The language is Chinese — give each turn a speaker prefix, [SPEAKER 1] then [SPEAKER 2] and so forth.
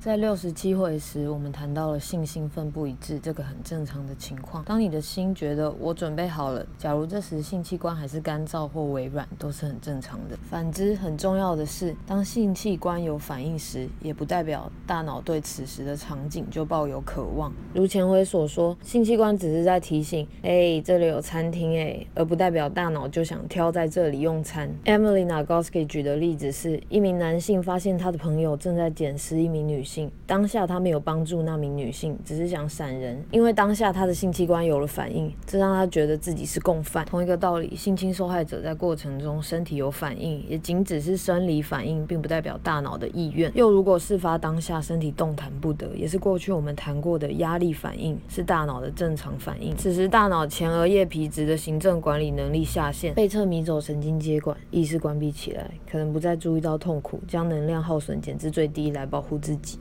[SPEAKER 1] 在六十七回时，我们谈到了性兴奋不一致这个很正常的情况。当你的心觉得我准备好了，假如这时性器官还是干燥或微软，都是很正常的。反之，很重要的是，当性器官有反应时，也不代表大脑对此时的场景就抱有渴望。如前回所说，性器官只是在提醒，哎，这里有餐厅哎，而不代表大脑就想挑在这里用餐。Emily Nagoski 举的例子是一名男性发现他的朋友正在捡拾一名女性。当下他没有帮助那名女性，只是想闪人，因为当下他的性器官有了反应，这让他觉得自己是共犯。同一个道理，性侵受害者在过程中身体有反应，也仅只是生理反应，并不代表大脑的意愿。又如果事发当下身体动弹不得，也是过去我们谈过的压力反应，是大脑的正常反应。此时大脑前额叶皮质的行政管理能力下线，背侧迷走神经接管意识关闭起来，可能不再注意到痛苦，将能量耗损减至最低来保护自己。